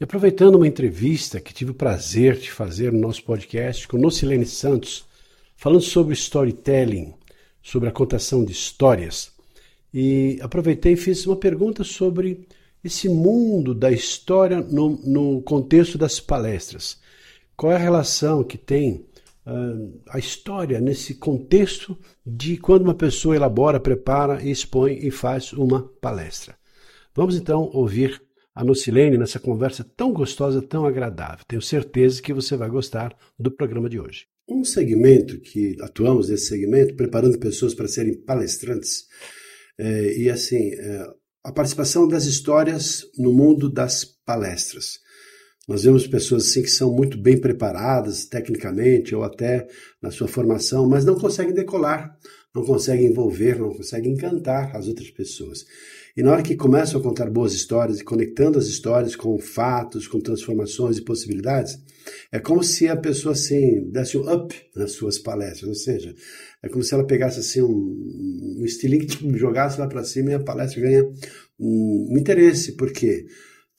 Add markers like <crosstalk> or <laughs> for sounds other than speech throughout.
E aproveitando uma entrevista que tive o prazer de fazer no nosso podcast com Nocilene Santos, falando sobre storytelling, sobre a contação de histórias, e aproveitei e fiz uma pergunta sobre esse mundo da história no, no contexto das palestras. Qual é a relação que tem uh, a história nesse contexto de quando uma pessoa elabora, prepara, expõe e faz uma palestra? Vamos então ouvir a Nocilene nessa conversa tão gostosa, tão agradável. Tenho certeza que você vai gostar do programa de hoje. Um segmento que atuamos nesse segmento, preparando pessoas para serem palestrantes, é, e assim, é, a participação das histórias no mundo das palestras. Nós vemos pessoas assim que são muito bem preparadas tecnicamente ou até na sua formação, mas não conseguem decolar, não conseguem envolver, não conseguem encantar as outras pessoas. E na hora que começam a contar boas histórias e conectando as histórias com fatos, com transformações e possibilidades, é como se a pessoa assim desse um up nas suas palestras, ou seja, é como se ela pegasse assim um, um estilingue, <laughs> jogasse lá para cima e a palestra ganha um, um interesse, porque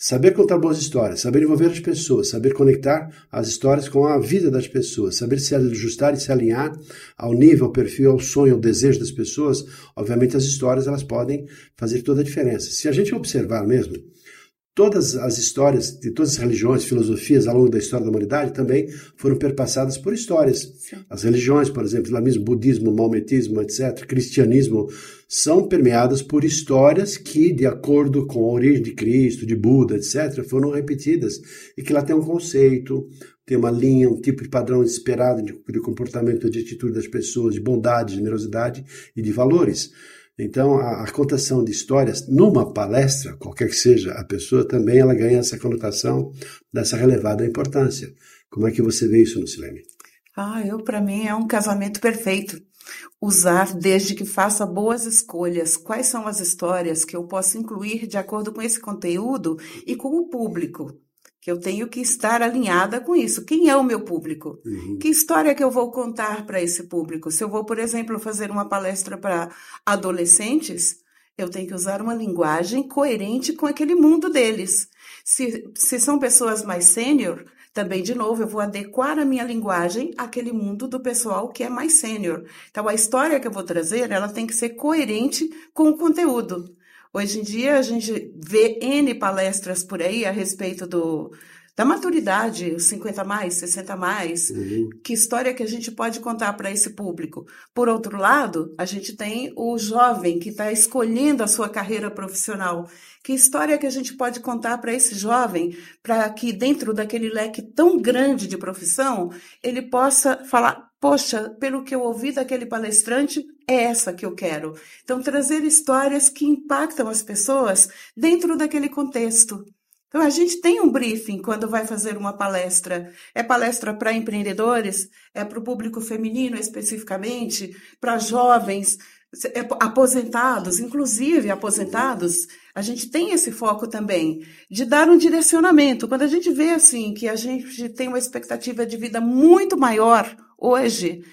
Saber contar boas histórias, saber envolver as pessoas, saber conectar as histórias com a vida das pessoas, saber se ajustar e se alinhar ao nível, ao perfil, ao sonho, ao desejo das pessoas, obviamente as histórias elas podem fazer toda a diferença. Se a gente observar mesmo, Todas as histórias de todas as religiões, filosofias ao longo da história da humanidade também foram perpassadas por histórias. As religiões, por exemplo, islamismo, budismo, maometismo, etc., cristianismo, são permeadas por histórias que, de acordo com a origem de Cristo, de Buda, etc., foram repetidas e que lá tem um conceito, tem uma linha, um tipo de padrão esperado de, de comportamento, de atitude das pessoas, de bondade, generosidade e de valores. Então, a, a, contação de histórias numa palestra, qualquer que seja a pessoa, também ela ganha essa conotação dessa relevada importância. Como é que você vê isso, Lucilene? Ah, eu para mim é um casamento perfeito. Usar desde que faça boas escolhas. Quais são as histórias que eu posso incluir de acordo com esse conteúdo e com o público? Que eu tenho que estar alinhada com isso. Quem é o meu público? Uhum. Que história que eu vou contar para esse público? Se eu vou, por exemplo, fazer uma palestra para adolescentes, eu tenho que usar uma linguagem coerente com aquele mundo deles. Se, se são pessoas mais sênior, também, de novo, eu vou adequar a minha linguagem àquele mundo do pessoal que é mais sênior. Então, a história que eu vou trazer, ela tem que ser coerente com o conteúdo. Hoje em dia a gente vê N palestras por aí a respeito do, da maturidade, 50 mais, 60 mais, uhum. que história que a gente pode contar para esse público. Por outro lado, a gente tem o jovem que está escolhendo a sua carreira profissional. Que história que a gente pode contar para esse jovem, para que dentro daquele leque tão grande de profissão, ele possa falar, poxa, pelo que eu ouvi daquele palestrante, é essa que eu quero. Então, trazer histórias que impactam as pessoas dentro daquele contexto. Então, a gente tem um briefing quando vai fazer uma palestra. É palestra para empreendedores? É para o público feminino especificamente? Para jovens? É aposentados? Inclusive, aposentados, a gente tem esse foco também de dar um direcionamento. Quando a gente vê assim que a gente tem uma expectativa de vida muito maior hoje,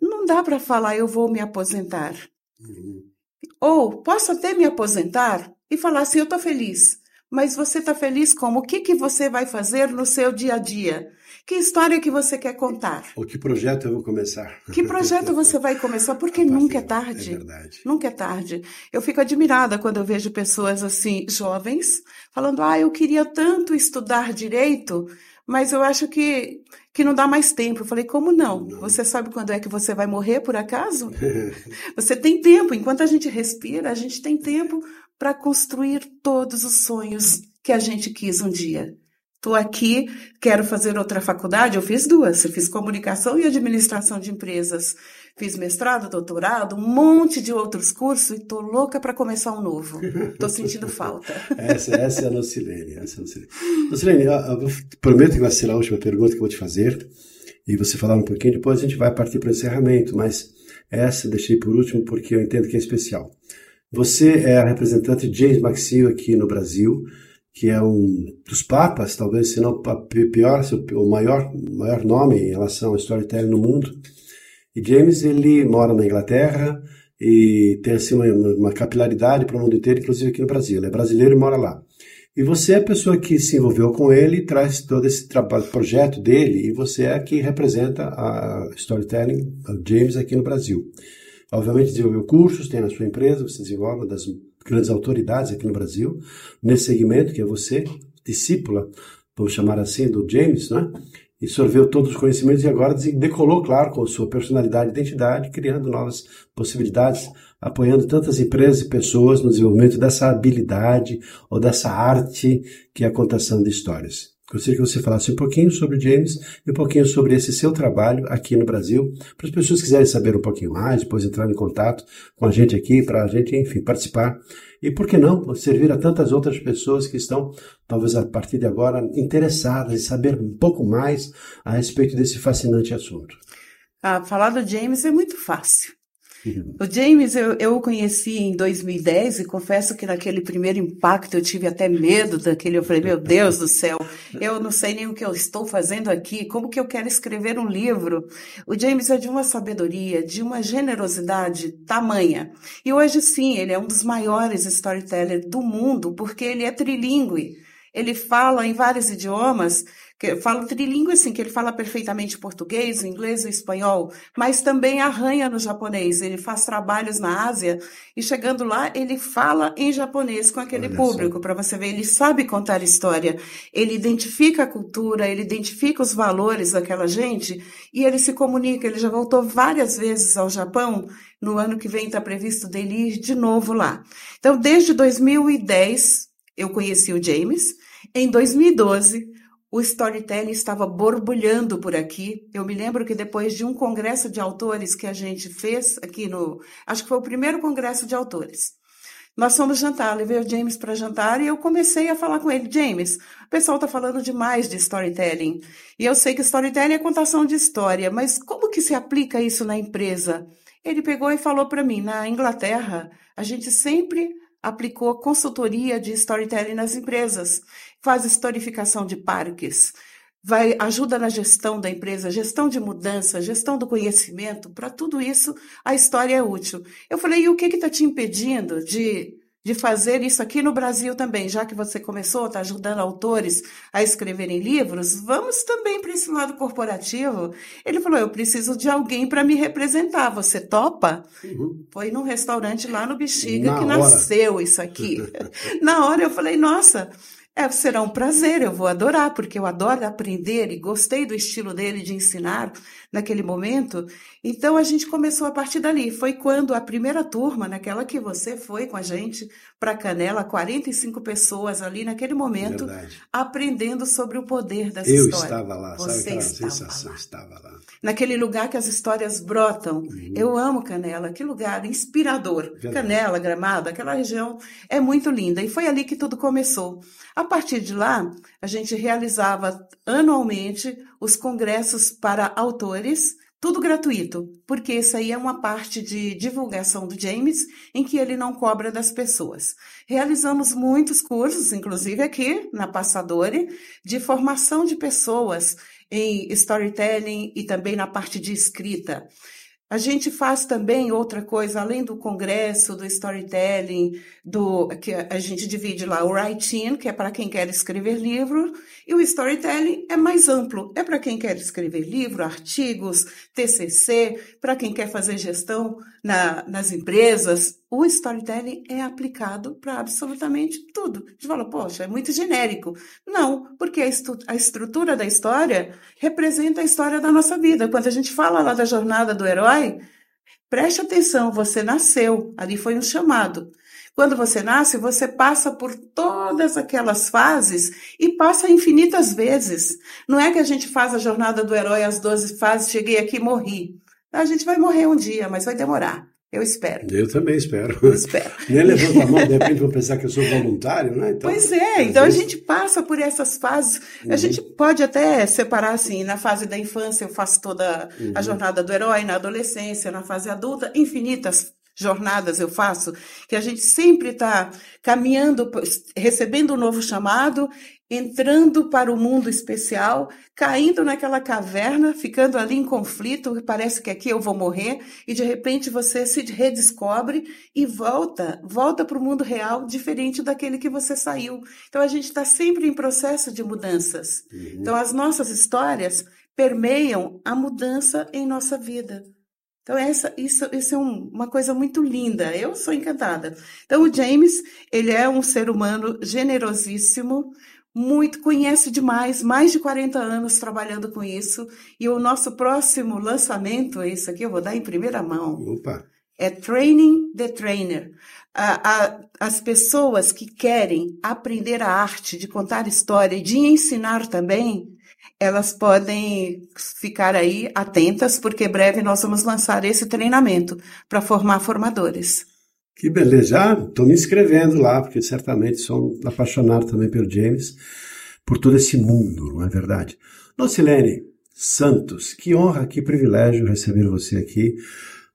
não dá para falar eu vou me aposentar. Uhum. Ou posso até me aposentar e falar assim, eu estou feliz. Mas você está feliz como? O que, que você vai fazer no seu dia a dia? Que história que você quer contar? Ou que projeto eu vou começar? Que projeto <laughs> você vai começar? Porque nunca é tarde. É verdade. Nunca é tarde. Eu fico admirada quando eu vejo pessoas assim, jovens, falando: ah, eu queria tanto estudar direito, mas eu acho que, que não dá mais tempo. Eu falei, como não? não? Você sabe quando é que você vai morrer, por acaso? <laughs> você tem tempo. Enquanto a gente respira, a gente tem tempo para construir todos os sonhos que a gente quis um dia. Estou aqui, quero fazer outra faculdade. Eu fiz duas. Eu fiz comunicação e administração de empresas. Fiz mestrado, doutorado, um monte de outros cursos e estou louca para começar um novo. Estou sentindo falta. <laughs> essa, essa é a Nocilene. Essa é a eu, eu prometo que vai ser a última pergunta que eu vou te fazer e você falar um pouquinho. Depois a gente vai partir para o encerramento, mas essa deixei por último porque eu entendo que é especial. Você é a representante de James Maxwell aqui no Brasil que é um dos papas, talvez se não pior, o maior, maior nome em relação ao storytelling no mundo. E James ele mora na Inglaterra e tem assim uma, uma capilaridade para o mundo inteiro, inclusive aqui no Brasil. Ele é brasileiro e mora lá. E você é a pessoa que se envolveu com ele, traz todo esse trabalho, projeto dele, e você é a que representa a storytelling, a James aqui no Brasil. Obviamente desenvolveu cursos, tem na sua empresa, você desenvolve uma das grandes autoridades aqui no Brasil, nesse segmento, que é você, discípula, vamos chamar assim, do James, né? E sorveu todos os conhecimentos e agora decolou, claro, com sua personalidade e identidade, criando novas possibilidades, apoiando tantas empresas e pessoas no desenvolvimento dessa habilidade ou dessa arte que é a contação de histórias. Gostaria que você falasse um pouquinho sobre o James e um pouquinho sobre esse seu trabalho aqui no Brasil, para as pessoas que quiserem saber um pouquinho mais, depois entrar em contato com a gente aqui, para a gente, enfim, participar. E por que não servir a tantas outras pessoas que estão, talvez a partir de agora, interessadas em saber um pouco mais a respeito desse fascinante assunto? Ah, falar do James é muito fácil. O James, eu, eu o conheci em 2010 e confesso que naquele primeiro impacto eu tive até medo daquele. Eu falei, meu Deus do céu, eu não sei nem o que eu estou fazendo aqui, como que eu quero escrever um livro. O James é de uma sabedoria, de uma generosidade tamanha. E hoje sim, ele é um dos maiores storytellers do mundo, porque ele é trilingue. Ele fala em vários idiomas que fala trilingue assim, que ele fala perfeitamente português, inglês e espanhol, mas também arranha no japonês. Ele faz trabalhos na Ásia e chegando lá ele fala em japonês com aquele Olha público, para você ver, ele sabe contar história, ele identifica a cultura, ele identifica os valores daquela gente e ele se comunica. Ele já voltou várias vezes ao Japão. No ano que vem está previsto dele ir de novo lá. Então, desde 2010 eu conheci o James. Em 2012 o storytelling estava borbulhando por aqui. Eu me lembro que depois de um congresso de autores que a gente fez aqui no. Acho que foi o primeiro congresso de autores. Nós fomos jantar, levei o James para jantar e eu comecei a falar com ele: James, o pessoal está falando demais de storytelling. E eu sei que storytelling é contação de história, mas como que se aplica isso na empresa? Ele pegou e falou para mim: na Inglaterra, a gente sempre aplicou consultoria de storytelling nas empresas, faz historificação de parques, vai ajuda na gestão da empresa, gestão de mudança, gestão do conhecimento, para tudo isso a história é útil. Eu falei, e o que está te impedindo de de fazer isso aqui no Brasil também, já que você começou, está ajudando autores a escreverem livros, vamos também para esse lado corporativo. Ele falou: Eu preciso de alguém para me representar. Você topa? Uhum. Foi num restaurante lá no Bexiga Na que hora. nasceu isso aqui. <laughs> Na hora eu falei: Nossa. É, será um prazer, eu vou adorar, porque eu adoro aprender e gostei do estilo dele de ensinar naquele momento. Então a gente começou a partir dali. Foi quando a primeira turma, naquela que você foi com a gente para Canela, 45 pessoas ali naquele momento, Verdade. aprendendo sobre o poder das eu histórias. Eu estava lá, você sabe aquela sensação? Lá. Estava lá. Naquele lugar que as histórias brotam. Uhum. Eu amo Canela, que lugar inspirador. Verdade. Canela, Gramado, aquela região é muito linda. E foi ali que tudo começou. A partir de lá, a gente realizava anualmente os congressos para autores, tudo gratuito, porque isso aí é uma parte de divulgação do James, em que ele não cobra das pessoas. Realizamos muitos cursos, inclusive aqui na Passadore, de formação de pessoas em storytelling e também na parte de escrita. A gente faz também outra coisa, além do congresso, do storytelling, do que a gente divide lá o writing, que é para quem quer escrever livro, e o storytelling é mais amplo, é para quem quer escrever livro, artigos, TCC, para quem quer fazer gestão na, nas empresas. O storytelling é aplicado para absolutamente tudo. A gente fala, poxa, é muito genérico. Não, porque a, a estrutura da história representa a história da nossa vida. Quando a gente fala lá da jornada do herói, Preste atenção, você nasceu, ali foi um chamado. Quando você nasce, você passa por todas aquelas fases e passa infinitas vezes. Não é que a gente faz a jornada do herói às 12 fases, cheguei aqui e morri. A gente vai morrer um dia, mas vai demorar. Eu espero. Eu também espero. Eu espero. <laughs> Nem levanta a mão, de repente vão pensar que eu sou voluntário, né? Então, pois é, então vezes... a gente passa por essas fases. Uhum. A gente pode até separar assim, na fase da infância eu faço toda uhum. a jornada do herói, na adolescência, na fase adulta, infinitas jornadas eu faço, que a gente sempre está caminhando, recebendo um novo chamado, entrando para o mundo especial, caindo naquela caverna, ficando ali em conflito, parece que aqui eu vou morrer, e de repente você se redescobre e volta, volta para o mundo real, diferente daquele que você saiu. Então a gente está sempre em processo de mudanças. Uhum. Então as nossas histórias permeiam a mudança em nossa vida. Então, essa, isso, isso é um, uma coisa muito linda. Eu sou encantada. Então, o James, ele é um ser humano generosíssimo, muito, conhece demais, mais de 40 anos trabalhando com isso. E o nosso próximo lançamento, é isso aqui, eu vou dar em primeira mão. Opa. É Training the Trainer. as pessoas que querem aprender a arte de contar história e de ensinar também, elas podem ficar aí atentas, porque breve nós vamos lançar esse treinamento para formar formadores. Que beleza, já estou me inscrevendo lá, porque certamente sou apaixonado também pelo James, por todo esse mundo, não é verdade? Nocilene Santos, que honra, que privilégio receber você aqui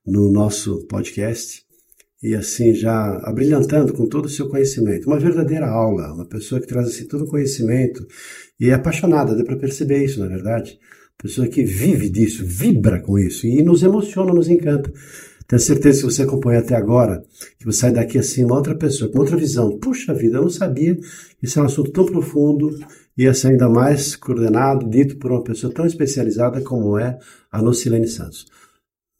no nosso podcast e assim já abrilhantando com todo o seu conhecimento. Uma verdadeira aula, uma pessoa que traz assim todo o conhecimento e é apaixonada, dá para perceber isso, na verdade. Pessoa que vive disso, vibra com isso e nos emociona, nos encanta. Tenho certeza que você acompanha até agora, que você sai daqui assim, uma outra pessoa, com outra visão. Puxa vida, eu não sabia isso é um assunto tão profundo e ser ainda mais coordenado, dito por uma pessoa tão especializada como é a Nocilene Santos.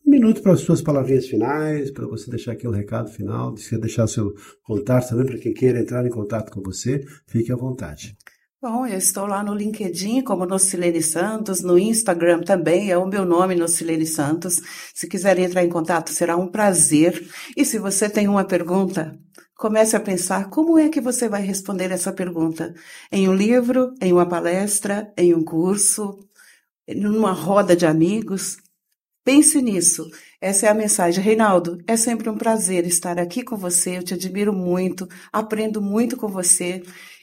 Um minuto para as suas palavrinhas finais, para você deixar aqui um recado final, deixar seu contato também para quem queira entrar em contato com você, fique à vontade. Bom, eu estou lá no LinkedIn como Nocilene Santos, no Instagram também é o meu nome, Nocilene Santos. Se quiserem entrar em contato, será um prazer. E se você tem uma pergunta, comece a pensar como é que você vai responder essa pergunta. Em um livro, em uma palestra, em um curso, numa roda de amigos. Pense nisso. Essa é a mensagem. Reinaldo, é sempre um prazer estar aqui com você. Eu te admiro muito, aprendo muito com você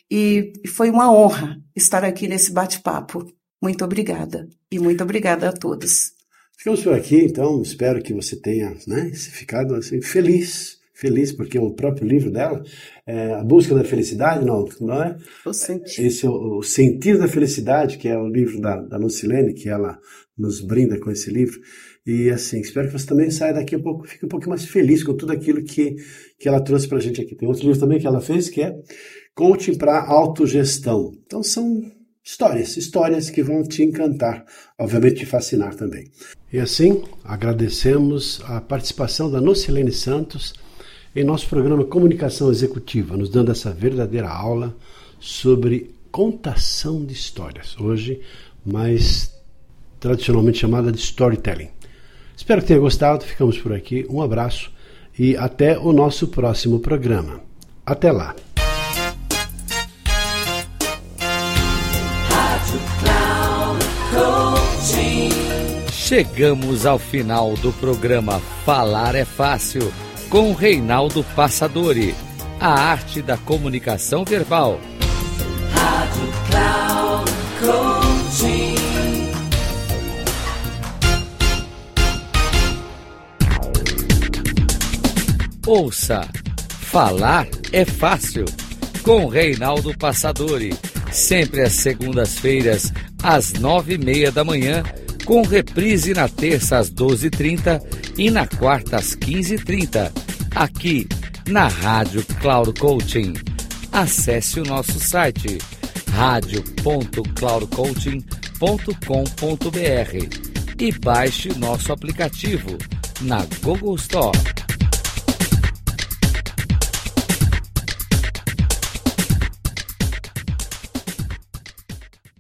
e foi uma honra estar aqui nesse bate-papo. Muito obrigada. E muito obrigada a todos. Ficamos por aqui, então. Espero que você tenha né, ficado assim, feliz. Feliz, porque o próprio livro dela é A Busca da Felicidade, não, não é? O sentido. Esse é o, o Sentido da Felicidade, que é o livro da, da Lucilene, que ela nos brinda com esse livro. E assim, espero que você também saia daqui um pouco, fique um pouco mais feliz com tudo aquilo que, que ela trouxe para a gente aqui. Tem outro livro também que ela fez, que é Coaching para Autogestão. Então são histórias, histórias que vão te encantar, obviamente te fascinar também. E assim, agradecemos a participação da Nocilene Santos em nosso programa Comunicação Executiva, nos dando essa verdadeira aula sobre contação de histórias. Hoje, mais tradicionalmente chamada de storytelling. Espero que tenha gostado, ficamos por aqui. Um abraço e até o nosso próximo programa. Até lá! Chegamos ao final do programa Falar é Fácil com Reinaldo Passadori, a arte da comunicação verbal. Rádio Cloud Coaching. Ouça Falar é Fácil com Reinaldo Passadori, sempre às segundas-feiras às nove e meia da manhã com reprise na terça às 12h30 e na quarta às 15h30, aqui na Rádio Cloud Coaching. Acesse o nosso site radio.cloudcoaching.com.br e baixe nosso aplicativo na Google Store.